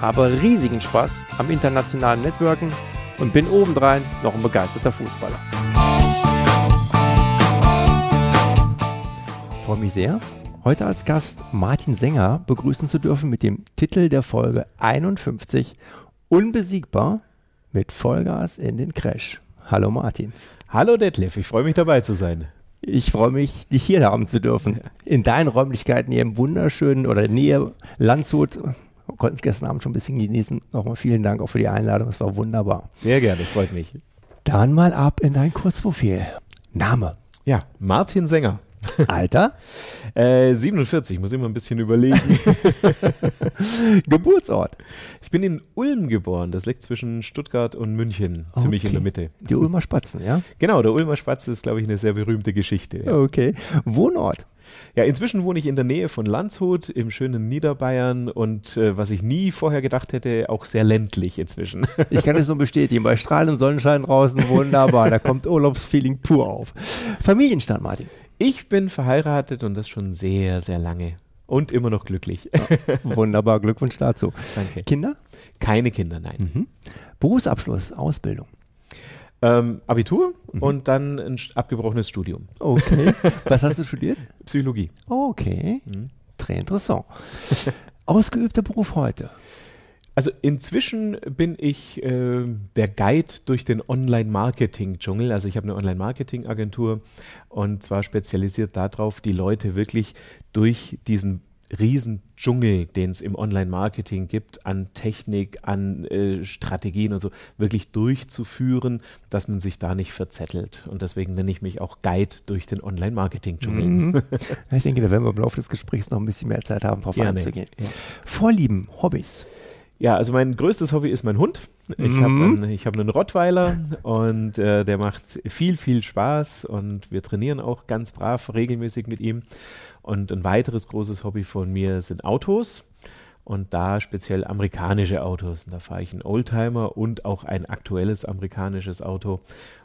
habe riesigen Spaß am internationalen Networken und bin obendrein noch ein begeisterter Fußballer. Ich freue mich sehr, heute als Gast Martin Sänger begrüßen zu dürfen mit dem Titel der Folge 51 Unbesiegbar mit Vollgas in den Crash. Hallo Martin. Hallo Detlef, ich freue mich dabei zu sein. Ich freue mich, dich hier haben zu dürfen. In deinen Räumlichkeiten hier im wunderschönen oder Nähe Landshut. Wir konnten es gestern Abend schon ein bisschen genießen. Nochmal vielen Dank auch für die Einladung. Es war wunderbar. Sehr gerne, freut mich. Dann mal ab in dein Kurzprofil. Name. Ja, Martin Sänger. Alter? Äh, 47, muss immer ein bisschen überlegen. Geburtsort. Ich bin in Ulm geboren, das liegt zwischen Stuttgart und München, ziemlich Okay. in der Mitte. Die Ulmer Spatzen, ja? Genau, der Ulmer Spatz ist, glaube ich, eine sehr berühmte Geschichte. Ja. Okay. Wohnort. Ja, inzwischen wohne ich in der Nähe von Landshut im schönen Niederbayern und äh, was ich nie vorher gedacht hätte, auch sehr ländlich inzwischen. Ich kann es nur bestätigen. Bei strahlendem Sonnenschein draußen wunderbar. Da kommt Urlaubsfeeling pur auf. Familienstand, Martin. Ich bin verheiratet und das schon sehr, sehr lange. Und immer noch glücklich. Wunderbar. Glückwunsch dazu. Danke. Kinder? Keine Kinder, nein. Mhm. Berufsabschluss, Ausbildung. Ähm, Abitur und dann ein abgebrochenes Studium. Okay. Was hast du studiert? Psychologie. Okay. Mhm. Très interessant. Ausgeübter Beruf heute. Also inzwischen bin ich äh, der Guide durch den Online-Marketing-Dschungel. Also ich habe eine Online-Marketing-Agentur und zwar spezialisiert darauf, die Leute wirklich durch diesen riesen Dschungel, den es im Online-Marketing gibt, an Technik, an äh, Strategien und so, wirklich durchzuführen, dass man sich da nicht verzettelt. Und deswegen nenne ich mich auch Guide durch den Online-Marketing-Dschungel. Mhm. Ich denke, da werden wir im Laufe des Gesprächs noch ein bisschen mehr Zeit haben, darauf Gerne. einzugehen. Ja. Vorlieben, Hobbys. Ja, also mein größtes Hobby ist mein Hund. Ich Mhm. habe einen, hab einen Rottweiler und äh, der macht viel, viel Spaß und wir trainieren auch ganz brav regelmäßig mit ihm. Und ein weiteres großes Hobby von mir sind Autos und da speziell amerikanische Autos. Und da fahre ich einen Oldtimer und auch ein aktuelles amerikanisches Auto.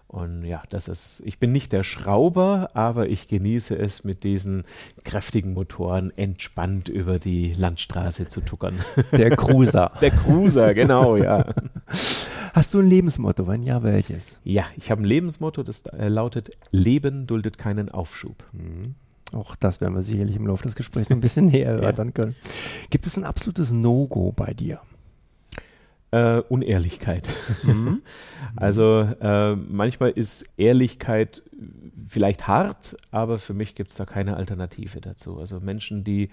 Und ja, das ist, ich bin nicht der Schrauber, aber ich genieße es, mit diesen kräftigen Motoren entspannt über die Landstraße zu tuckern. Der Cruiser. Der Cruiser, genau, ja. Hast du ein Lebensmotto? Wenn ja, welches? Ja, ich habe ein Lebensmotto, das äh, lautet: Leben duldet keinen Aufschub. Auch das werden wir sicherlich im Laufe des Gesprächs noch ein bisschen näher erörtern können. Gibt es ein absolutes No-Go bei dir? Äh, Unehrlichkeit. Mhm. Also äh, manchmal ist Ehrlichkeit vielleicht hart, aber für mich gibt es da keine Alternative dazu. Also Menschen, die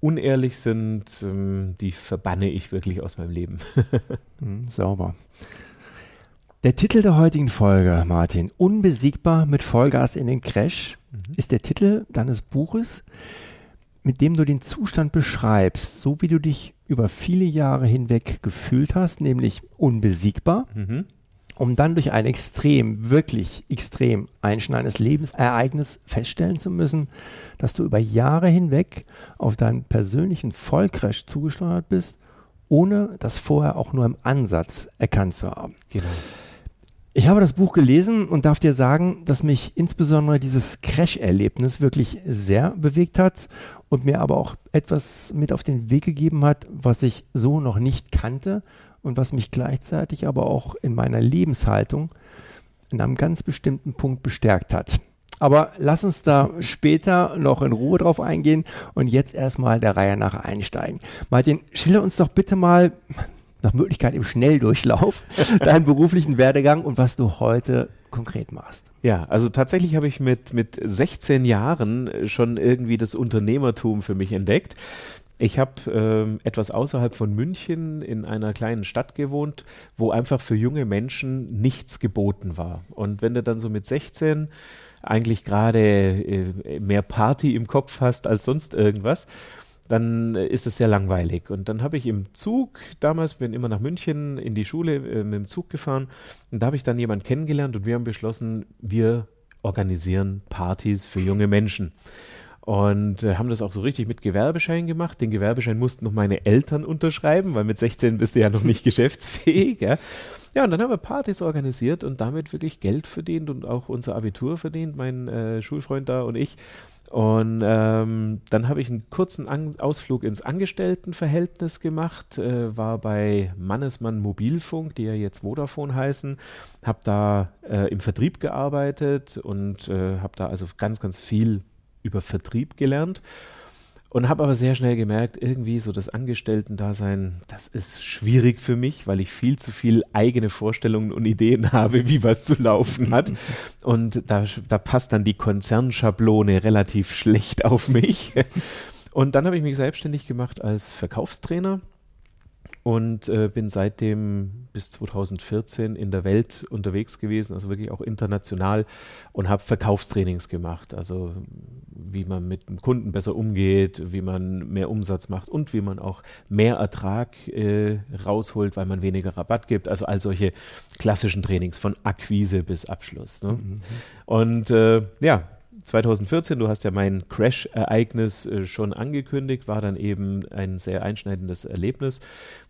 unehrlich sind, ähm, die verbanne ich wirklich aus meinem Leben. Mhm, sauber. Der Titel der heutigen Folge, Martin, Unbesiegbar mit Vollgas in den Crash, ist der Titel deines Buches, mit dem du den Zustand beschreibst, so wie du dich über viele Jahre hinweg gefühlt hast, nämlich unbesiegbar, Mhm. um dann durch ein extrem, wirklich extrem einschneidendes Lebensereignis feststellen zu müssen, dass du über Jahre hinweg auf deinen persönlichen Vollcrash zugesteuert bist, ohne das vorher auch nur im Ansatz erkannt zu haben. Genau. Ich habe das Buch gelesen und darf dir sagen, dass mich insbesondere dieses Crash-Erlebnis wirklich sehr bewegt hat und mir aber auch etwas mit auf den Weg gegeben hat, was ich so noch nicht kannte und was mich gleichzeitig aber auch in meiner Lebenshaltung in einem ganz bestimmten Punkt bestärkt hat. Aber lass uns da später noch in Ruhe drauf eingehen und jetzt erstmal der Reihe nach einsteigen. Martin, schilder uns doch bitte mal nach Möglichkeit im Schnelldurchlauf deinen beruflichen Werdegang und was du heute konkret machst. Ja, also tatsächlich habe ich mit, mit 16 Jahren schon irgendwie das Unternehmertum für mich entdeckt. Ich habe ähm, etwas außerhalb von München in einer kleinen Stadt gewohnt, wo einfach für junge Menschen nichts geboten war. Und wenn du dann so mit 16 eigentlich gerade äh, mehr Party im Kopf hast als sonst irgendwas, dann äh, ist es sehr langweilig. Und dann habe ich im Zug, damals bin immer nach München in die Schule äh, mit dem Zug gefahren und da habe ich dann jemanden kennengelernt und wir haben beschlossen, wir organisieren Partys für junge Menschen. Und äh, haben das auch so richtig mit Gewerbeschein gemacht. Den Gewerbeschein mussten noch meine Eltern unterschreiben, weil mit 16 bist du ja noch nicht geschäftsfähig. Ja. ja, und dann haben wir Partys organisiert und damit wirklich Geld verdient und auch unser Abitur verdient, mein äh, Schulfreund da und ich. Und ähm, dann habe ich einen kurzen An Ausflug ins Angestelltenverhältnis gemacht, äh, war bei Mannesmann Mobilfunk, die ja jetzt Vodafone heißen, habe da äh, im Vertrieb gearbeitet und äh, habe da also ganz, ganz viel über Vertrieb gelernt und habe aber sehr schnell gemerkt, irgendwie so das Angestellten-Dasein, das ist schwierig für mich, weil ich viel zu viel eigene Vorstellungen und Ideen habe, wie was zu laufen hat. Und da, da passt dann die Konzernschablone relativ schlecht auf mich. Und dann habe ich mich selbstständig gemacht als Verkaufstrainer und äh, bin seitdem bis 2014 in der Welt unterwegs gewesen, also wirklich auch international und habe Verkaufstrainings gemacht, also wie man mit dem Kunden besser umgeht, wie man mehr Umsatz macht und wie man auch mehr Ertrag äh, rausholt, weil man weniger Rabatt gibt, also all solche klassischen Trainings von Akquise bis Abschluss. Ne? Mhm. Und äh, ja, 2014, du hast ja mein Crash-Ereignis äh, schon angekündigt, war dann eben ein sehr einschneidendes Erlebnis,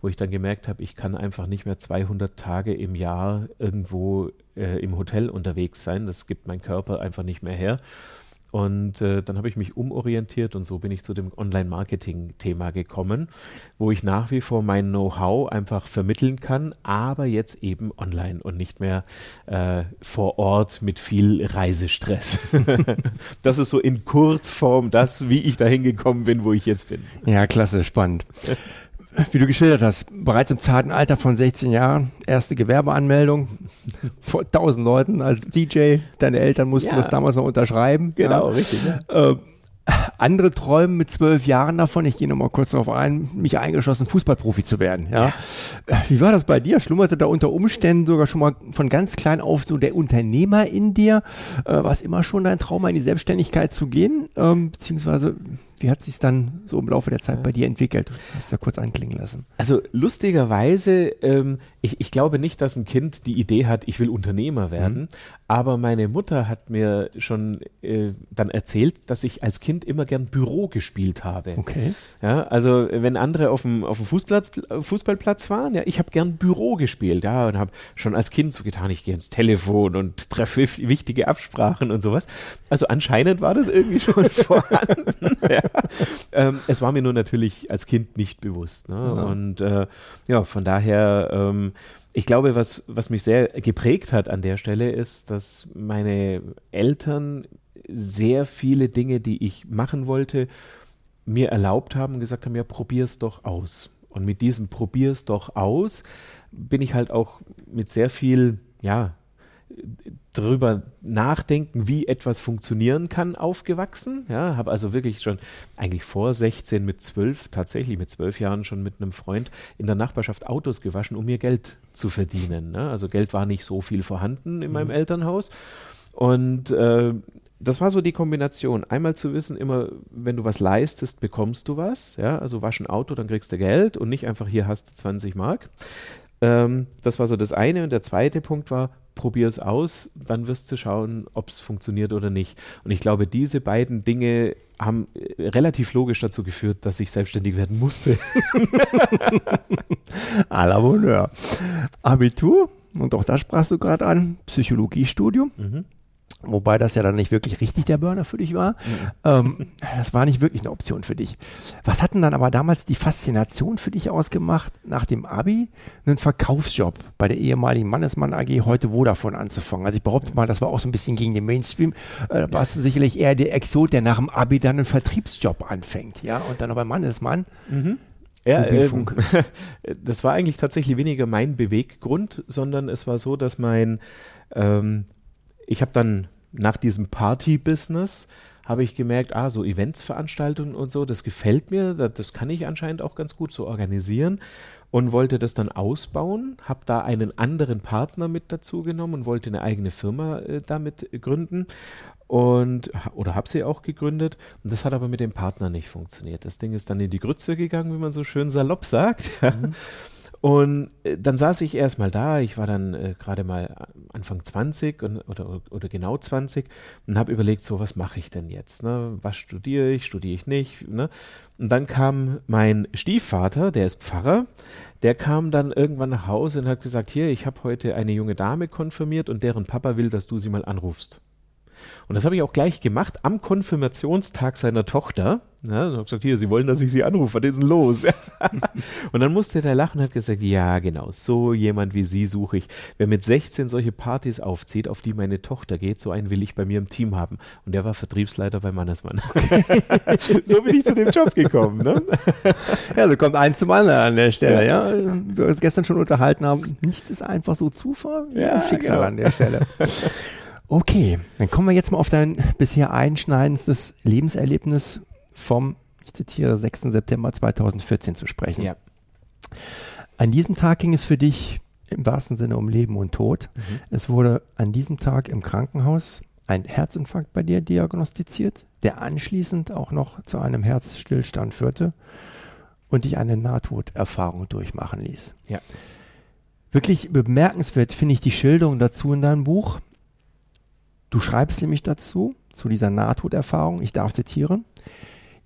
wo ich dann gemerkt habe, ich kann einfach nicht mehr 200 Tage im Jahr irgendwo äh, im Hotel unterwegs sein. Das gibt mein Körper einfach nicht mehr her. Und äh, dann habe ich mich umorientiert und so bin ich zu dem Online-Marketing-Thema gekommen, wo ich nach wie vor mein Know-how einfach vermitteln kann, aber jetzt eben online und nicht mehr äh, vor Ort mit viel Reisestress. das ist so in Kurzform das, wie ich dahin gekommen bin, wo ich jetzt bin. Ja, klasse, spannend wie du geschildert hast, bereits im zarten Alter von 16 Jahren, erste Gewerbeanmeldung vor 1000 Leuten als DJ. Deine Eltern mussten ja. das damals noch unterschreiben. Genau, ja. richtig. Ja. Äh, andere träumen mit zwölf Jahren davon, ich gehe nochmal kurz darauf ein, mich eingeschlossen, Fußballprofi zu werden. Ja? Wie war das bei dir? Schlummerte da unter Umständen sogar schon mal von ganz klein auf so der Unternehmer in dir? Äh, war es immer schon dein Traum, in die Selbstständigkeit zu gehen? Ähm, beziehungsweise wie hat sich dann so im Laufe der Zeit bei dir entwickelt? Du hast es ja kurz anklingen lassen. Also lustigerweise, ähm, ich, ich, glaube nicht, dass ein Kind die Idee hat, ich will Unternehmer werden, mhm. aber meine Mutter hat mir schon äh, dann erzählt, dass ich als Kind immer gern Büro gespielt habe. Okay. Ja, also wenn andere auf dem, auf dem Fußplatz, Fußballplatz waren, ja, ich habe gern Büro gespielt, ja, und habe schon als Kind so getan, ich gehe ins Telefon und treffe wichtige Absprachen und sowas. Also anscheinend war das irgendwie schon vorhanden. ja. ähm, es war mir nur natürlich als Kind nicht bewusst. Ne? Ja. Und äh, ja, von daher, ähm, ich glaube, was, was mich sehr geprägt hat an der Stelle ist, dass meine Eltern sehr viele Dinge, die ich machen wollte, mir erlaubt haben und gesagt haben, ja, probier's doch aus. Und mit diesem probier's doch aus bin ich halt auch mit sehr viel, ja, drüber nachdenken, wie etwas funktionieren kann, aufgewachsen. Ja, habe also wirklich schon eigentlich vor 16 mit 12, tatsächlich mit 12 Jahren schon mit einem Freund in der Nachbarschaft Autos gewaschen, um mir Geld zu verdienen. Ne? Also Geld war nicht so viel vorhanden in mhm. meinem Elternhaus. Und äh, das war so die Kombination. Einmal zu wissen, immer, wenn du was leistest, bekommst du was. Ja, also wasch ein Auto, dann kriegst du Geld und nicht einfach hier hast du 20 Mark. Ähm, das war so das eine. Und der zweite Punkt war, probier es aus, dann wirst du schauen, ob es funktioniert oder nicht. Und ich glaube, diese beiden Dinge haben äh, relativ logisch dazu geführt, dass ich selbstständig werden musste. à la Bonheur. Abitur, und auch das sprachst du gerade an, Psychologiestudium. Mhm. Wobei das ja dann nicht wirklich richtig der Burner für dich war. Mhm. Ähm, das war nicht wirklich eine Option für dich. Was hat denn dann aber damals die Faszination für dich ausgemacht, nach dem Abi einen Verkaufsjob bei der ehemaligen Mannesmann AG, heute Vodafone anzufangen? Also ich behaupte mal, das war auch so ein bisschen gegen den Mainstream. Äh, da warst du sicherlich eher der Exot, der nach dem Abi dann einen Vertriebsjob anfängt, ja, und dann noch bei Mannesmann. Mhm. Ja, äh, das war eigentlich tatsächlich weniger mein Beweggrund, sondern es war so, dass mein, ähm, ich habe dann nach diesem Party-Business habe ich gemerkt, ah, so Eventsveranstaltungen und so, das gefällt mir, das, das kann ich anscheinend auch ganz gut so organisieren und wollte das dann ausbauen, habe da einen anderen Partner mit dazu genommen und wollte eine eigene Firma äh, damit gründen und oder habe sie auch gegründet und das hat aber mit dem Partner nicht funktioniert. Das Ding ist dann in die Grütze gegangen, wie man so schön salopp sagt. Mhm. Und äh, dann saß ich erstmal da, ich war dann äh, gerade mal Anfang 20 und, oder, oder genau 20 und habe überlegt, so was mache ich denn jetzt? Ne? Was studiere ich, studiere ich nicht? Ne? Und dann kam mein Stiefvater, der ist Pfarrer, der kam dann irgendwann nach Hause und hat gesagt, hier, ich habe heute eine junge Dame konfirmiert und deren Papa will, dass du sie mal anrufst. Und das habe ich auch gleich gemacht am Konfirmationstag seiner Tochter. Ja, und habe gesagt, hier, Sie wollen, dass ich Sie anrufe, was ist denn los? und dann musste der lachen und hat gesagt, ja, genau, so jemand wie Sie suche ich. Wer mit 16 solche Partys aufzieht, auf die meine Tochter geht, so einen will ich bei mir im Team haben. Und der war Vertriebsleiter bei Mannesmann. so bin ich zu dem Job gekommen. Ne? ja, so kommt eins zum anderen an der Stelle. Ja. ja. Wir uns gestern schon unterhalten haben, nichts ist einfach so Zufall, ja, Schicksal genau. an der Stelle. Okay, dann kommen wir jetzt mal auf dein bisher einschneidendes Lebenserlebnis vom, ich zitiere, 6. September 2014 zu sprechen. Ja. An diesem Tag ging es für dich im wahrsten Sinne um Leben und Tod. Mhm. Es wurde an diesem Tag im Krankenhaus ein Herzinfarkt bei dir diagnostiziert, der anschließend auch noch zu einem Herzstillstand führte und dich eine Nahtoderfahrung durchmachen ließ. Ja. Wirklich bemerkenswert finde ich die Schilderung dazu in deinem Buch. Du schreibst nämlich dazu, zu dieser Nahtoderfahrung, ich darf zitieren,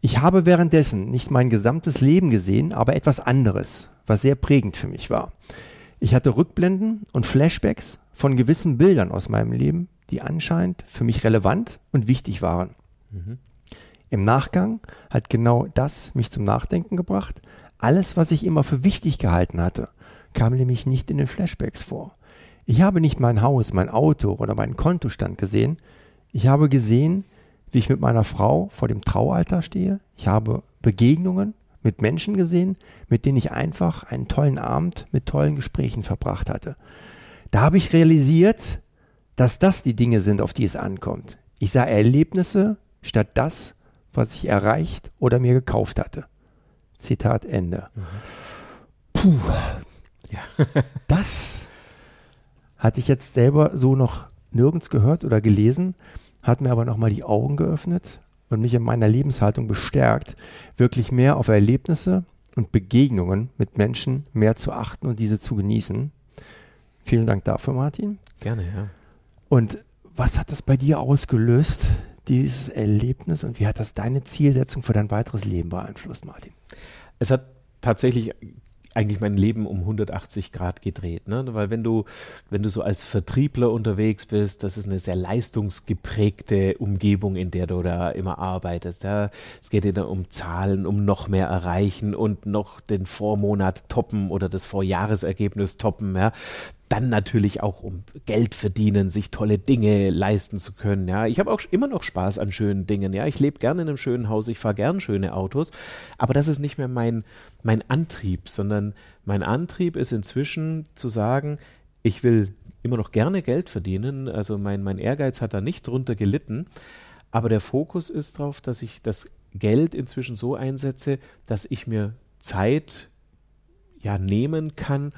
ich habe währenddessen nicht mein gesamtes Leben gesehen, aber etwas anderes, was sehr prägend für mich war. Ich hatte Rückblenden und Flashbacks von gewissen Bildern aus meinem Leben, die anscheinend für mich relevant und wichtig waren. Mhm. Im Nachgang hat genau das mich zum Nachdenken gebracht. Alles, was ich immer für wichtig gehalten hatte, kam nämlich nicht in den Flashbacks vor. Ich habe nicht mein Haus, mein Auto oder meinen Kontostand gesehen. Ich habe gesehen, wie ich mit meiner Frau vor dem Traualter stehe. Ich habe Begegnungen mit Menschen gesehen, mit denen ich einfach einen tollen Abend mit tollen Gesprächen verbracht hatte. Da habe ich realisiert, dass das die Dinge sind, auf die es ankommt. Ich sah Erlebnisse statt das, was ich erreicht oder mir gekauft hatte. Zitat Ende. Mhm. Puh. Ja. das hatte ich jetzt selber so noch nirgends gehört oder gelesen, hat mir aber nochmal die Augen geöffnet und mich in meiner Lebenshaltung bestärkt, wirklich mehr auf Erlebnisse und Begegnungen mit Menschen mehr zu achten und diese zu genießen. Vielen Dank dafür, Martin. Gerne, ja. Und was hat das bei dir ausgelöst, dieses Erlebnis, und wie hat das deine Zielsetzung für dein weiteres Leben beeinflusst, Martin? Es hat tatsächlich eigentlich mein Leben um 180 Grad gedreht. Ne? Weil wenn du, wenn du so als Vertriebler unterwegs bist, das ist eine sehr leistungsgeprägte Umgebung, in der du da immer arbeitest. Ja? Es geht dir um Zahlen, um noch mehr erreichen und noch den Vormonat toppen oder das Vorjahresergebnis toppen. Ja? Dann natürlich auch um Geld verdienen, sich tolle Dinge leisten zu können. Ja, ich habe auch immer noch Spaß an schönen Dingen. Ja, ich lebe gerne in einem schönen Haus, ich fahre gern schöne Autos, aber das ist nicht mehr mein mein Antrieb, sondern mein Antrieb ist inzwischen zu sagen, ich will immer noch gerne Geld verdienen. Also mein mein Ehrgeiz hat da nicht drunter gelitten, aber der Fokus ist darauf, dass ich das Geld inzwischen so einsetze, dass ich mir Zeit ja nehmen kann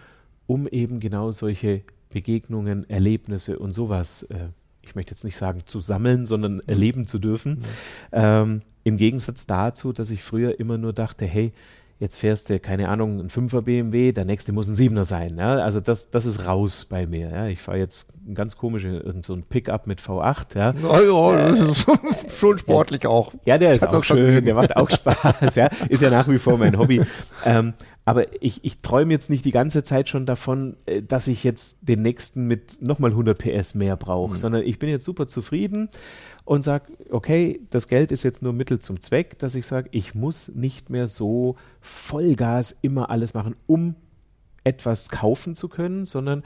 um eben genau solche Begegnungen, Erlebnisse und sowas, äh, ich möchte jetzt nicht sagen zu sammeln, sondern mhm. erleben zu dürfen. Mhm. Ähm, Im Gegensatz dazu, dass ich früher immer nur dachte, hey, jetzt fährst du, keine Ahnung, ein 5er BMW, der nächste muss ein 7er sein. Ja? Also das, das ist raus bei mir. Ja? Ich fahre jetzt ein ganz komisches, so ein Pickup mit V8. Ja, ja, ja das ist schon sportlich ja. auch. Ja, der ist auch schön, der macht auch Spaß. ja? Ist ja nach wie vor mein Hobby. Ähm, aber ich, ich träume jetzt nicht die ganze Zeit schon davon, äh, dass ich jetzt den nächsten mit nochmal 100 PS mehr brauche, mhm. sondern ich bin jetzt super zufrieden und sage, okay, das Geld ist jetzt nur Mittel zum Zweck, dass ich sage, ich muss nicht mehr so Vollgas immer alles machen, um etwas kaufen zu können, sondern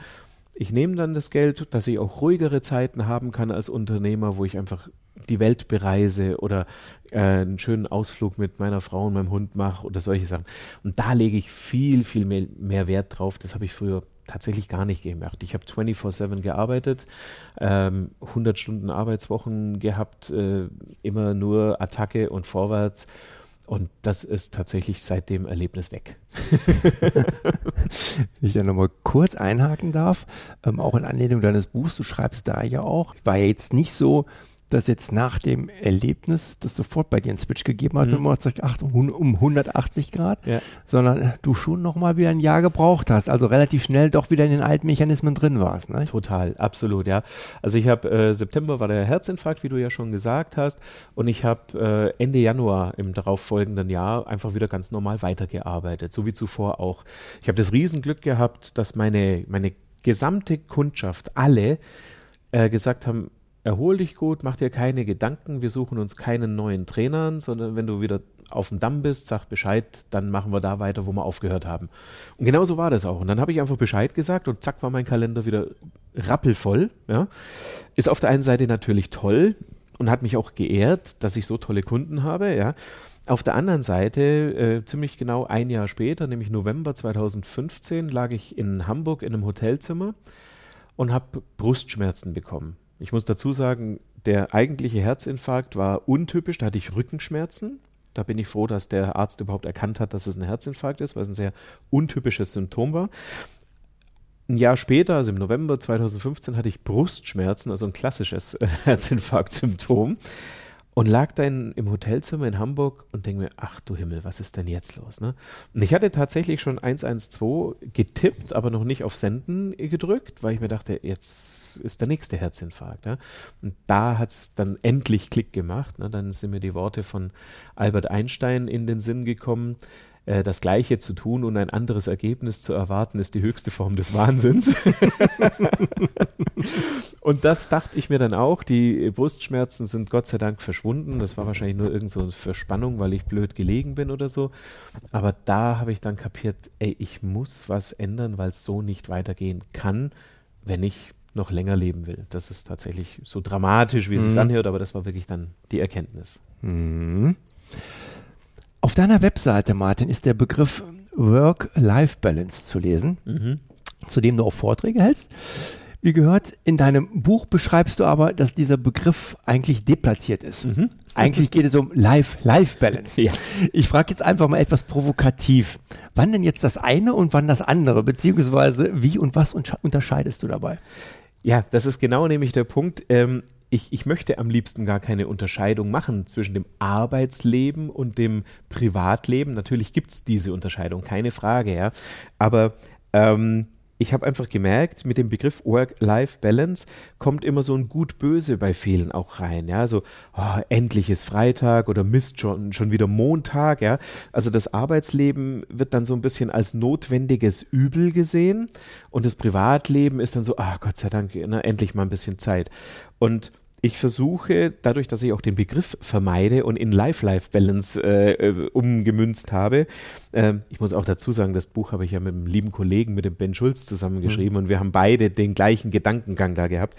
ich nehme dann das Geld, dass ich auch ruhigere Zeiten haben kann als Unternehmer, wo ich einfach die Welt bereise oder äh, einen schönen Ausflug mit meiner Frau und meinem Hund mache oder solche Sachen. Und da lege ich viel, viel mehr, mehr Wert drauf. Das habe ich früher tatsächlich gar nicht gemacht. Ich habe 24-7 gearbeitet, ähm, 100 Stunden Arbeitswochen gehabt, äh, immer nur Attacke und vorwärts. Und das ist tatsächlich seit dem Erlebnis weg. Wenn ich da nochmal kurz einhaken darf, ähm, auch in Anlehnung deines Buchs, du schreibst da ja auch, war ja jetzt nicht so, dass jetzt nach dem Erlebnis das sofort bei dir einen Switch gegeben hat mhm. ach, um 180 Grad, ja. sondern du schon nochmal wieder ein Jahr gebraucht hast, also relativ schnell doch wieder in den alten Mechanismen drin warst. Ne? Total, absolut, ja. Also ich habe, äh, September war der Herzinfarkt, wie du ja schon gesagt hast, und ich habe äh, Ende Januar im darauffolgenden Jahr einfach wieder ganz normal weitergearbeitet, so wie zuvor auch. Ich habe das Riesenglück gehabt, dass meine, meine gesamte Kundschaft, alle, äh, gesagt haben, erhol dich gut, mach dir keine Gedanken, wir suchen uns keinen neuen Trainer, sondern wenn du wieder auf dem Damm bist, sag Bescheid, dann machen wir da weiter, wo wir aufgehört haben. Und genau so war das auch. Und dann habe ich einfach Bescheid gesagt und zack war mein Kalender wieder rappelvoll. Ja. Ist auf der einen Seite natürlich toll und hat mich auch geehrt, dass ich so tolle Kunden habe, ja. Auf der anderen Seite, äh, ziemlich genau ein Jahr später, nämlich November 2015, lag ich in Hamburg in einem Hotelzimmer und habe Brustschmerzen bekommen. Ich muss dazu sagen, der eigentliche Herzinfarkt war untypisch, da hatte ich Rückenschmerzen. Da bin ich froh, dass der Arzt überhaupt erkannt hat, dass es ein Herzinfarkt ist, weil es ein sehr untypisches Symptom war. Ein Jahr später, also im November 2015, hatte ich Brustschmerzen, also ein klassisches Herzinfarkt-Symptom und lag dann im Hotelzimmer in Hamburg und denke mir, ach du Himmel, was ist denn jetzt los? Ne? Und ich hatte tatsächlich schon 112 getippt, aber noch nicht auf Senden gedrückt, weil ich mir dachte, jetzt ist der nächste Herzinfarkt. Ja? Und da hat es dann endlich Klick gemacht. Ne? Dann sind mir die Worte von Albert Einstein in den Sinn gekommen. Äh, das Gleiche zu tun und ein anderes Ergebnis zu erwarten, ist die höchste Form des Wahnsinns. und das dachte ich mir dann auch. Die Brustschmerzen sind Gott sei Dank verschwunden. Das war wahrscheinlich nur irgend so eine Verspannung, weil ich blöd gelegen bin oder so. Aber da habe ich dann kapiert, ey, ich muss was ändern, weil es so nicht weitergehen kann, wenn ich noch länger leben will. Das ist tatsächlich so dramatisch, wie es mhm. sich anhört, aber das war wirklich dann die Erkenntnis. Mhm. Auf deiner Webseite, Martin, ist der Begriff Work-Life-Balance zu lesen, mhm. zu dem du auch Vorträge hältst. Wie gehört, in deinem Buch beschreibst du aber, dass dieser Begriff eigentlich deplatziert ist. Mhm. Eigentlich geht es um Life-Life-Balance. Ja. Ich frage jetzt einfach mal etwas provokativ. Wann denn jetzt das eine und wann das andere? Beziehungsweise wie und was unterscheidest du dabei? Ja, das ist genau nämlich der Punkt. Ähm, ich, ich möchte am liebsten gar keine Unterscheidung machen zwischen dem Arbeitsleben und dem Privatleben. Natürlich gibt es diese Unterscheidung, keine Frage, ja. Aber ähm, ich habe einfach gemerkt, mit dem Begriff Work-Life-Balance kommt immer so ein Gut-Böse bei vielen auch rein. Ja, so oh, endlich ist Freitag oder Mist schon, schon wieder Montag. Ja, also das Arbeitsleben wird dann so ein bisschen als notwendiges Übel gesehen und das Privatleben ist dann so, ah, oh, Gott sei Dank, na, endlich mal ein bisschen Zeit. Und ich versuche, dadurch, dass ich auch den Begriff vermeide und in Life-Life-Balance äh, äh, umgemünzt habe, äh, ich muss auch dazu sagen, das Buch habe ich ja mit einem lieben Kollegen, mit dem Ben Schulz zusammengeschrieben mhm. und wir haben beide den gleichen Gedankengang da gehabt.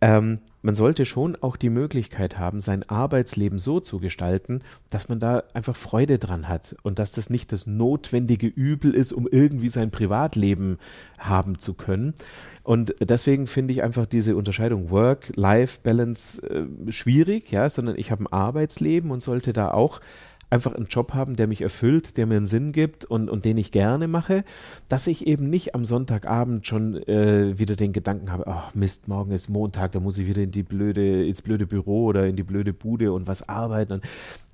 Ähm, man sollte schon auch die Möglichkeit haben, sein Arbeitsleben so zu gestalten, dass man da einfach Freude dran hat und dass das nicht das notwendige Übel ist, um irgendwie sein Privatleben haben zu können. Und deswegen finde ich einfach diese Unterscheidung Work-Life-Balance äh, schwierig, ja, sondern ich habe ein Arbeitsleben und sollte da auch einfach einen Job haben, der mich erfüllt, der mir einen Sinn gibt und, und den ich gerne mache, dass ich eben nicht am Sonntagabend schon äh, wieder den Gedanken habe, ach Mist, morgen ist Montag, da muss ich wieder in die blöde, ins blöde Büro oder in die blöde Bude und was arbeiten. Und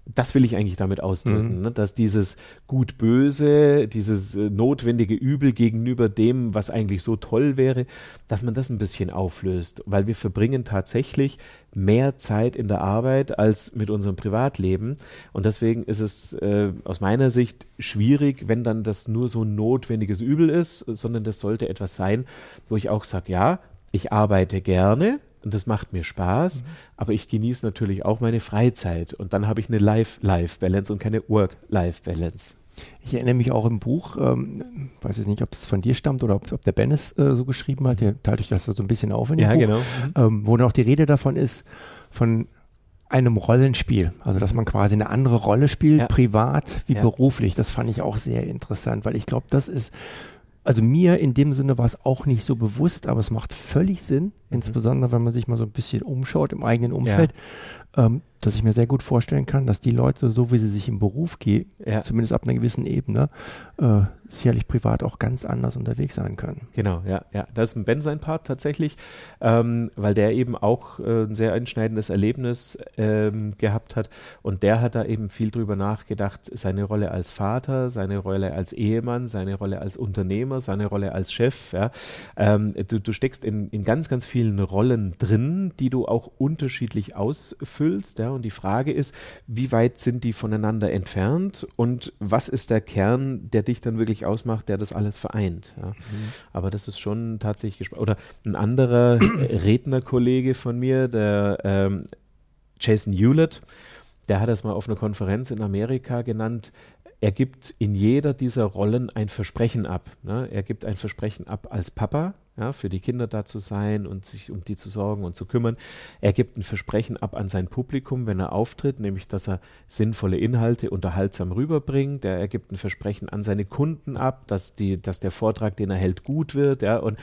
das will ich eigentlich damit ausdrücken, mhm. ne? dass dieses Gut-Böse, dieses äh, notwendige Übel gegenüber dem, was eigentlich so toll wäre, dass man das ein bisschen auflöst, weil wir verbringen tatsächlich mehr Zeit in der Arbeit als mit unserem Privatleben und deswegen ist es äh, aus meiner Sicht schwierig, wenn dann das nur so ein notwendiges Übel ist, sondern das sollte etwas sein, wo ich auch sage, ja, ich arbeite gerne, und das macht mir Spaß, mhm. aber ich genieße natürlich auch meine Freizeit und dann habe ich eine Life-Life-Balance und keine Work-Life-Balance. Ich erinnere mich auch im Buch, ähm, weiß jetzt nicht, ob es von dir stammt oder ob, ob der Ben es äh, so geschrieben hat, der teilt euch das so ein bisschen auf in dem ja, Buch, genau. Ähm, wo noch die Rede davon ist, von einem Rollenspiel. Also, dass man quasi eine andere Rolle spielt, ja. privat wie ja. beruflich. Das fand ich auch sehr interessant, weil ich glaube, das ist also mir in dem Sinne war es auch nicht so bewusst, aber es macht völlig Sinn, mhm. insbesondere wenn man sich mal so ein bisschen umschaut im eigenen Umfeld. Ja. Ähm, dass ich mir sehr gut vorstellen kann, dass die Leute, so wie sie sich im Beruf gehen, ja. zumindest ab einer gewissen Ebene, äh, sicherlich privat auch ganz anders unterwegs sein können. Genau, ja, ja. Das ist ein Ben sein Part tatsächlich, ähm, weil der eben auch äh, ein sehr einschneidendes Erlebnis ähm, gehabt hat und der hat da eben viel drüber nachgedacht, seine Rolle als Vater, seine Rolle als Ehemann, seine Rolle als Unternehmer, seine Rolle als Chef. Ja. Ähm, du, du steckst in, in ganz, ganz vielen Rollen drin, die du auch unterschiedlich ausfüllst. Ja und die Frage ist, wie weit sind die voneinander entfernt und was ist der Kern, der dich dann wirklich ausmacht, der das alles vereint. Ja. Mhm. Aber das ist schon tatsächlich, oder ein anderer Rednerkollege von mir, der ähm, Jason Hewlett, der hat das mal auf einer Konferenz in Amerika genannt, er gibt in jeder dieser Rollen ein Versprechen ab. Ne? Er gibt ein Versprechen ab als Papa, ja, für die Kinder da zu sein und sich um die zu sorgen und zu kümmern. Er gibt ein Versprechen ab an sein Publikum, wenn er auftritt, nämlich dass er sinnvolle Inhalte unterhaltsam rüberbringt. Er, gibt ein Versprechen an seine Kunden ab, dass, die, dass der Vortrag, den er hält, gut wird. Ja, und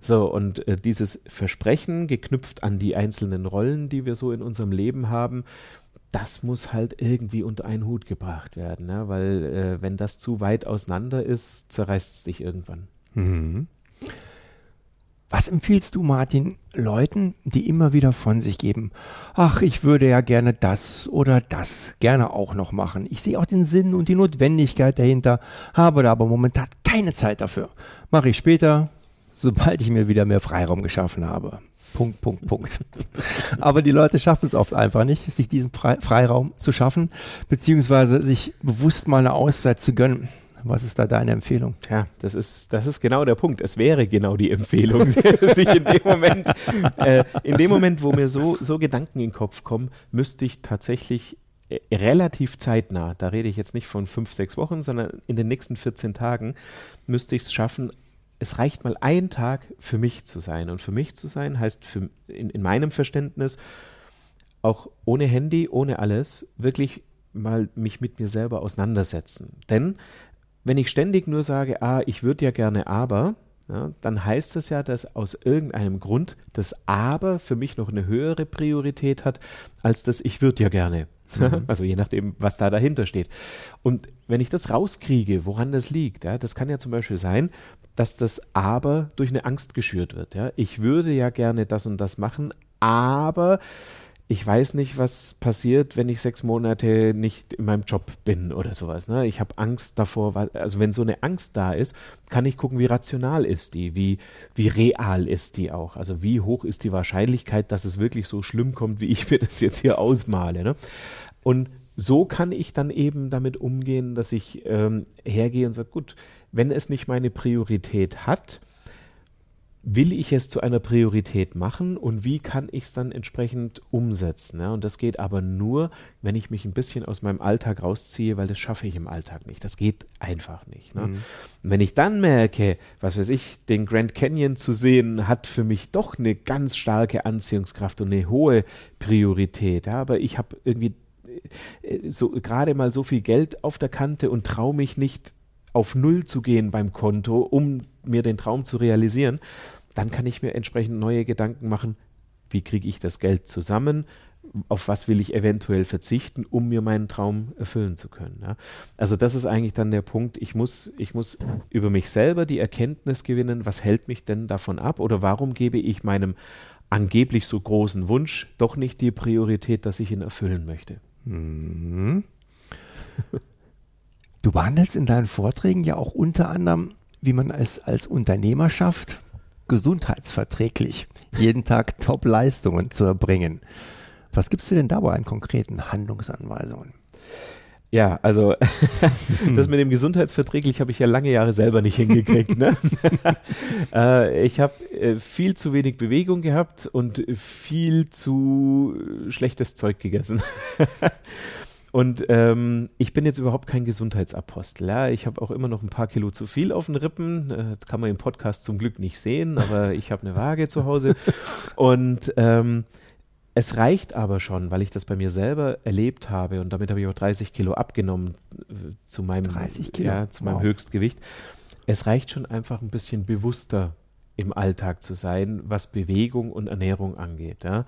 so, und äh, dieses Versprechen, geknüpft an die einzelnen Rollen, die wir so in unserem Leben haben, das muss halt irgendwie unter einen Hut gebracht werden, ne? weil äh, wenn das zu weit auseinander ist, zerreißt es dich irgendwann. Mhm. Was empfiehlst du, Martin, Leuten, die immer wieder von sich geben? Ach, ich würde ja gerne das oder das gerne auch noch machen. Ich sehe auch den Sinn und die Notwendigkeit dahinter, habe da aber momentan keine Zeit dafür. Mache ich später, sobald ich mir wieder mehr Freiraum geschaffen habe. Punkt, Punkt, Punkt. Aber die Leute schaffen es oft einfach nicht, sich diesen Freiraum zu schaffen, beziehungsweise sich bewusst mal eine Auszeit zu gönnen. Was ist da deine Empfehlung? Ja, das ist, das ist genau der Punkt. Es wäre genau die Empfehlung, sich in dem Moment, äh, in dem Moment, wo mir so, so Gedanken in den Kopf kommen, müsste ich tatsächlich äh, relativ zeitnah, da rede ich jetzt nicht von fünf, sechs Wochen, sondern in den nächsten 14 Tagen, müsste ich es schaffen, es reicht mal ein Tag für mich zu sein. Und für mich zu sein heißt für, in, in meinem Verständnis auch ohne Handy, ohne alles, wirklich mal mich mit mir selber auseinandersetzen. Denn wenn ich ständig nur sage, ah, ich würde ja gerne aber, ja, dann heißt das ja, dass aus irgendeinem Grund das Aber für mich noch eine höhere Priorität hat, als das Ich würde ja gerne. Mhm. Also je nachdem, was da dahinter steht. Und wenn ich das rauskriege, woran das liegt, ja, das kann ja zum Beispiel sein, dass das Aber durch eine Angst geschürt wird. Ja. Ich würde ja gerne das und das machen, aber ich weiß nicht, was passiert, wenn ich sechs Monate nicht in meinem Job bin oder sowas. Ne? Ich habe Angst davor, weil, also wenn so eine Angst da ist, kann ich gucken, wie rational ist die, wie, wie real ist die auch. Also wie hoch ist die Wahrscheinlichkeit, dass es wirklich so schlimm kommt, wie ich mir das jetzt hier ausmale. Ne? Und so kann ich dann eben damit umgehen, dass ich ähm, hergehe und sage, gut, wenn es nicht meine Priorität hat, will ich es zu einer Priorität machen und wie kann ich es dann entsprechend umsetzen? Ja? Und das geht aber nur, wenn ich mich ein bisschen aus meinem Alltag rausziehe, weil das schaffe ich im Alltag nicht. Das geht einfach nicht. Ne? Mhm. Und wenn ich dann merke, was weiß ich, den Grand Canyon zu sehen, hat für mich doch eine ganz starke Anziehungskraft und eine hohe Priorität. Ja? Aber ich habe irgendwie äh, so gerade mal so viel Geld auf der Kante und traue mich nicht auf Null zu gehen beim Konto, um mir den Traum zu realisieren, dann kann ich mir entsprechend neue Gedanken machen, wie kriege ich das Geld zusammen, auf was will ich eventuell verzichten, um mir meinen Traum erfüllen zu können. Ja? Also das ist eigentlich dann der Punkt, ich muss, ich muss über mich selber die Erkenntnis gewinnen, was hält mich denn davon ab oder warum gebe ich meinem angeblich so großen Wunsch doch nicht die Priorität, dass ich ihn erfüllen möchte. Mhm. Du behandelst in deinen Vorträgen ja auch unter anderem, wie man es als Unternehmer schafft, gesundheitsverträglich jeden Tag Top-Leistungen zu erbringen. Was gibst du denn dabei an konkreten Handlungsanweisungen? Ja, also das mit dem gesundheitsverträglich habe ich ja lange Jahre selber nicht hingekriegt. Ne? äh, ich habe äh, viel zu wenig Bewegung gehabt und viel zu schlechtes Zeug gegessen. Und ähm, ich bin jetzt überhaupt kein Gesundheitsapostel. Ja? Ich habe auch immer noch ein paar Kilo zu viel auf den Rippen. Äh, das kann man im Podcast zum Glück nicht sehen, aber ich habe eine Waage zu Hause. Und ähm, es reicht aber schon, weil ich das bei mir selber erlebt habe und damit habe ich auch 30 Kilo abgenommen äh, zu meinem, 30 Kilo? Ja, zu meinem wow. Höchstgewicht. es reicht schon einfach ein bisschen bewusster im Alltag zu sein, was Bewegung und Ernährung angeht. Ja.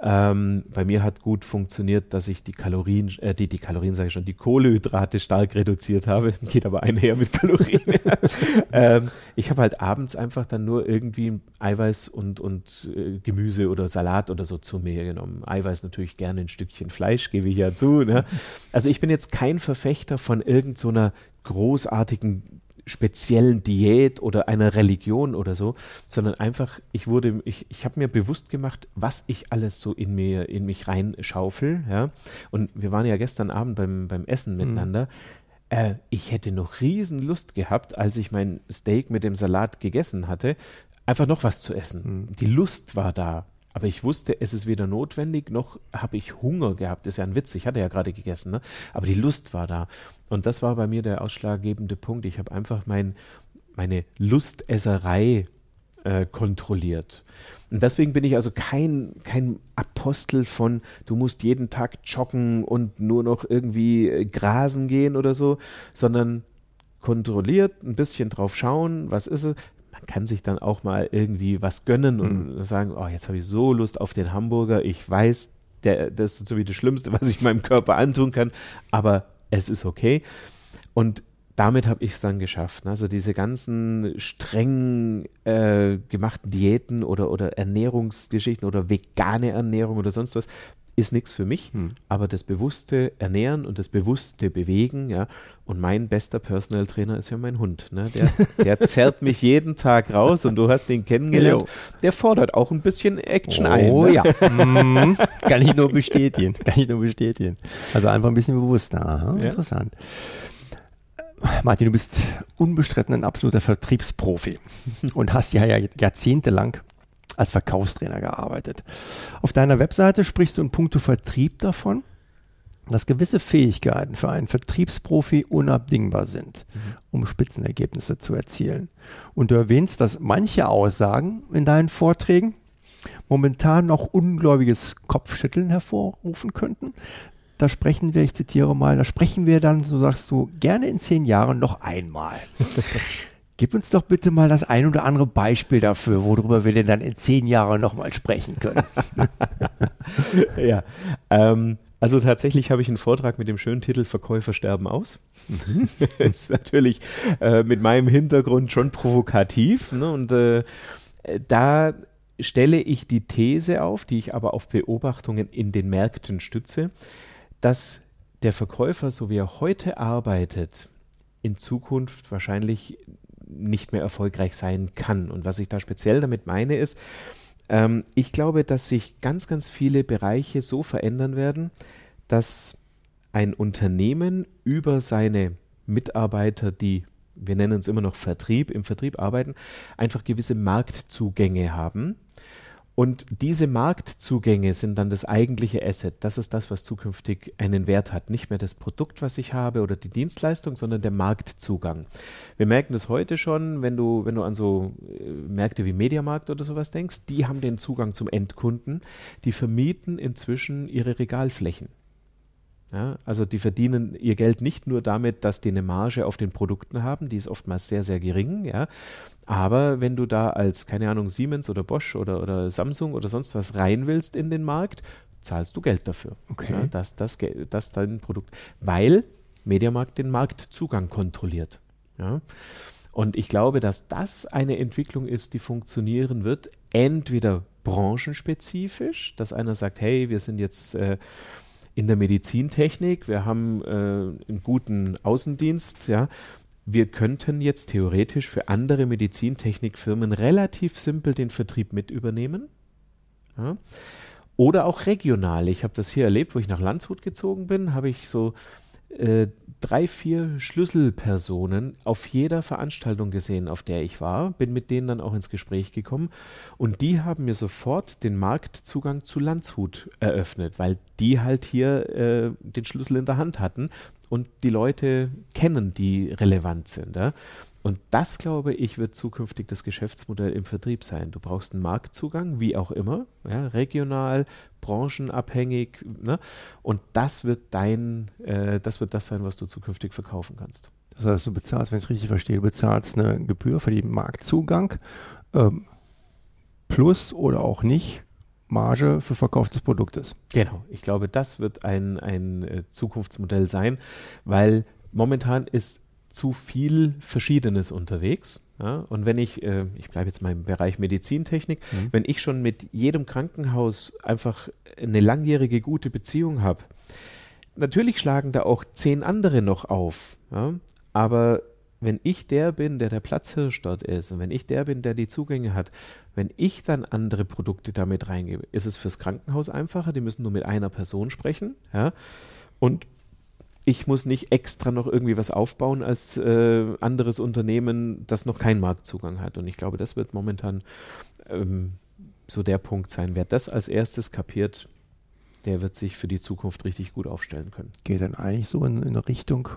Ähm, bei mir hat gut funktioniert, dass ich die Kalorien, äh, die, die Kalorien sage ich schon, die Kohlehydrate stark reduziert habe. Geht aber einher mit Kalorien. ähm, ich habe halt abends einfach dann nur irgendwie Eiweiß und, und äh, Gemüse oder Salat oder so zu mir genommen. Eiweiß natürlich gerne ein Stückchen Fleisch, gebe ich ja zu. Ne? Also ich bin jetzt kein Verfechter von irgendeiner so großartigen speziellen Diät oder einer Religion oder so, sondern einfach, ich wurde, ich, ich habe mir bewusst gemacht, was ich alles so in mir, in mich reinschaufel, ja. Und wir waren ja gestern Abend beim, beim Essen mhm. miteinander. Äh, ich hätte noch riesen Lust gehabt, als ich mein Steak mit dem Salat gegessen hatte, einfach noch was zu essen. Mhm. Die Lust war da. Aber ich wusste, es ist weder notwendig, noch habe ich Hunger gehabt. Ist ja ein Witz, ich hatte ja gerade gegessen, ne? aber die Lust war da. Und das war bei mir der ausschlaggebende Punkt. Ich habe einfach mein, meine Lustesserei äh, kontrolliert. Und deswegen bin ich also kein, kein Apostel von, du musst jeden Tag joggen und nur noch irgendwie äh, grasen gehen oder so, sondern kontrolliert, ein bisschen drauf schauen, was ist es, kann sich dann auch mal irgendwie was gönnen und mhm. sagen, oh, jetzt habe ich so Lust auf den Hamburger. Ich weiß, der, das ist so wie das Schlimmste, was ich meinem Körper antun kann, aber es ist okay. Und damit habe ich es dann geschafft. Also diese ganzen streng äh, gemachten Diäten oder, oder Ernährungsgeschichten oder vegane Ernährung oder sonst was, ist nichts für mich, hm. aber das bewusste Ernähren und das bewusste Bewegen, ja, und mein bester Personal Trainer ist ja mein Hund, ne? der, der zerrt mich jeden Tag raus und du hast ihn kennengelernt, der fordert auch ein bisschen Action oh, ein. Oh ne? ja, mm, kann ich nur bestätigen, kann ich nur bestätigen. Also einfach ein bisschen bewusster, Aha, ja. interessant. Martin, du bist unbestritten ein absoluter Vertriebsprofi und hast ja jahrzehntelang als Verkaufstrainer gearbeitet. Auf deiner Webseite sprichst du in puncto Vertrieb davon, dass gewisse Fähigkeiten für einen Vertriebsprofi unabdingbar sind, mhm. um Spitzenergebnisse zu erzielen. Und du erwähnst, dass manche Aussagen in deinen Vorträgen momentan noch ungläubiges Kopfschütteln hervorrufen könnten. Da sprechen wir, ich zitiere mal, da sprechen wir dann, so sagst du, gerne in zehn Jahren noch einmal. Gib uns doch bitte mal das ein oder andere Beispiel dafür, worüber wir denn dann in zehn Jahren nochmal sprechen können. ja, ähm, also tatsächlich habe ich einen Vortrag mit dem schönen Titel Verkäufer sterben aus. Mhm. ist natürlich äh, mit meinem Hintergrund schon provokativ. Ne? Und äh, da stelle ich die These auf, die ich aber auf Beobachtungen in den Märkten stütze, dass der Verkäufer, so wie er heute arbeitet, in Zukunft wahrscheinlich nicht mehr erfolgreich sein kann. Und was ich da speziell damit meine, ist, ähm, ich glaube, dass sich ganz, ganz viele Bereiche so verändern werden, dass ein Unternehmen über seine Mitarbeiter, die wir nennen es immer noch Vertrieb, im Vertrieb arbeiten, einfach gewisse Marktzugänge haben und diese Marktzugänge sind dann das eigentliche Asset. Das ist das, was zukünftig einen Wert hat. Nicht mehr das Produkt, was ich habe oder die Dienstleistung, sondern der Marktzugang. Wir merken das heute schon, wenn du, wenn du an so äh, Märkte wie Mediamarkt oder sowas denkst, die haben den Zugang zum Endkunden. Die vermieten inzwischen ihre Regalflächen. Ja, also die verdienen ihr Geld nicht nur damit, dass die eine Marge auf den Produkten haben, die ist oftmals sehr, sehr gering, ja. Aber wenn du da als, keine Ahnung, Siemens oder Bosch oder, oder Samsung oder sonst was rein willst in den Markt, zahlst du Geld dafür. Okay. Ja, dass, das, dass dein Produkt, weil Mediamarkt den Marktzugang kontrolliert. Ja. Und ich glaube, dass das eine Entwicklung ist, die funktionieren wird, entweder branchenspezifisch, dass einer sagt, hey, wir sind jetzt äh, in der Medizintechnik, wir haben äh, einen guten Außendienst, ja. Wir könnten jetzt theoretisch für andere Medizintechnikfirmen relativ simpel den Vertrieb mit übernehmen. Ja. Oder auch regional. Ich habe das hier erlebt, wo ich nach Landshut gezogen bin, habe ich so äh, drei, vier Schlüsselpersonen auf jeder Veranstaltung gesehen, auf der ich war, bin mit denen dann auch ins Gespräch gekommen und die haben mir sofort den Marktzugang zu Landshut eröffnet, weil die halt hier äh, den Schlüssel in der Hand hatten und die Leute kennen, die relevant sind. Ja? Und das, glaube ich, wird zukünftig das Geschäftsmodell im Vertrieb sein. Du brauchst einen Marktzugang, wie auch immer, ja, regional, branchenabhängig. Ne? Und das wird dein, äh, das wird das sein, was du zukünftig verkaufen kannst. Das heißt, du bezahlst, wenn ich es richtig verstehe, du bezahlst eine Gebühr für den Marktzugang ähm, plus oder auch nicht Marge für Verkauf des Produktes. Genau, ich glaube, das wird ein, ein äh, Zukunftsmodell sein, weil momentan ist zu viel Verschiedenes unterwegs. Ja? Und wenn ich, äh, ich bleibe jetzt mal im Bereich Medizintechnik, mhm. wenn ich schon mit jedem Krankenhaus einfach eine langjährige gute Beziehung habe, natürlich schlagen da auch zehn andere noch auf. Ja? Aber wenn ich der bin, der der Platzhirsch dort ist und wenn ich der bin, der die Zugänge hat, wenn ich dann andere Produkte damit reingebe, ist es fürs Krankenhaus einfacher. Die müssen nur mit einer Person sprechen. Ja? Und ich muss nicht extra noch irgendwie was aufbauen als äh, anderes Unternehmen, das noch keinen Marktzugang hat. Und ich glaube, das wird momentan ähm, so der Punkt sein. Wer das als erstes kapiert, der wird sich für die Zukunft richtig gut aufstellen können. Geht dann eigentlich so in, in Richtung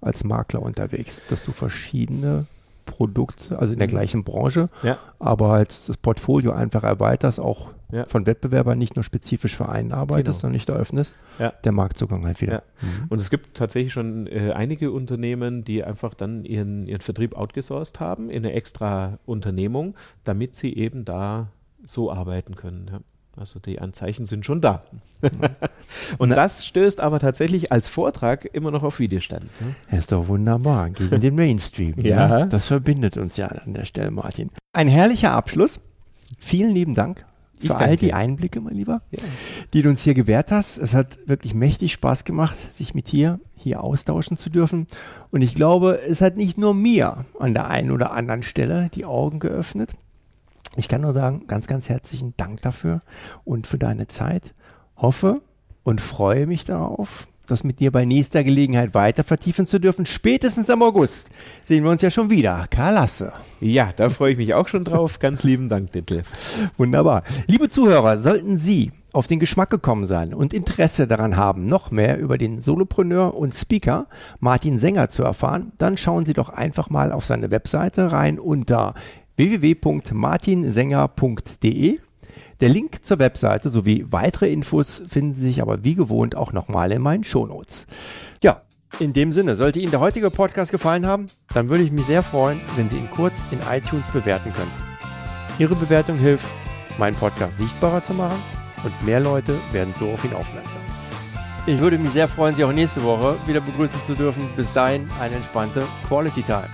als Makler unterwegs, dass du verschiedene Produkte, also in der mhm. gleichen Branche, ja. aber halt das Portfolio einfach erweiterst, auch ja. von Wettbewerbern nicht nur spezifisch für einen arbeitest, genau. sondern nicht eröffnest, ja. der Marktzugang halt wieder. Mhm. Und es gibt tatsächlich schon äh, einige Unternehmen, die einfach dann ihren, ihren Vertrieb outgesourced haben in eine extra Unternehmung, damit sie eben da so arbeiten können. Also die Anzeichen sind schon da. und das stößt aber tatsächlich als Vortrag immer noch auf Widerstand. Ne? Er ist doch wunderbar gegen den Mainstream. ja. ja. Das verbindet uns ja an der Stelle, Martin. Ein herrlicher Abschluss. Vielen lieben Dank für all die Einblicke, mein Lieber, ja. die du uns hier gewährt hast. Es hat wirklich mächtig Spaß gemacht, sich mit dir hier austauschen zu dürfen. Und ich glaube, es hat nicht nur mir an der einen oder anderen Stelle die Augen geöffnet, ich kann nur sagen, ganz, ganz herzlichen Dank dafür und für deine Zeit. Hoffe und freue mich darauf, das mit dir bei nächster Gelegenheit weiter vertiefen zu dürfen. Spätestens im August sehen wir uns ja schon wieder. Karl Lasse. Ja, da freue ich mich auch schon drauf. Ganz lieben Dank, Dittel. Wunderbar. Liebe Zuhörer, sollten Sie auf den Geschmack gekommen sein und Interesse daran haben, noch mehr über den Solopreneur und Speaker Martin Sänger zu erfahren, dann schauen Sie doch einfach mal auf seine Webseite rein unter www.martinsänger.de. Der Link zur Webseite sowie weitere Infos finden sich aber wie gewohnt auch nochmal in meinen Shownotes. Ja, in dem Sinne, sollte Ihnen der heutige Podcast gefallen haben, dann würde ich mich sehr freuen, wenn Sie ihn kurz in iTunes bewerten können. Ihre Bewertung hilft, meinen Podcast sichtbarer zu machen und mehr Leute werden so auf ihn aufmerksam. Ich würde mich sehr freuen, Sie auch nächste Woche wieder begrüßen zu dürfen. Bis dahin eine entspannte Quality Time.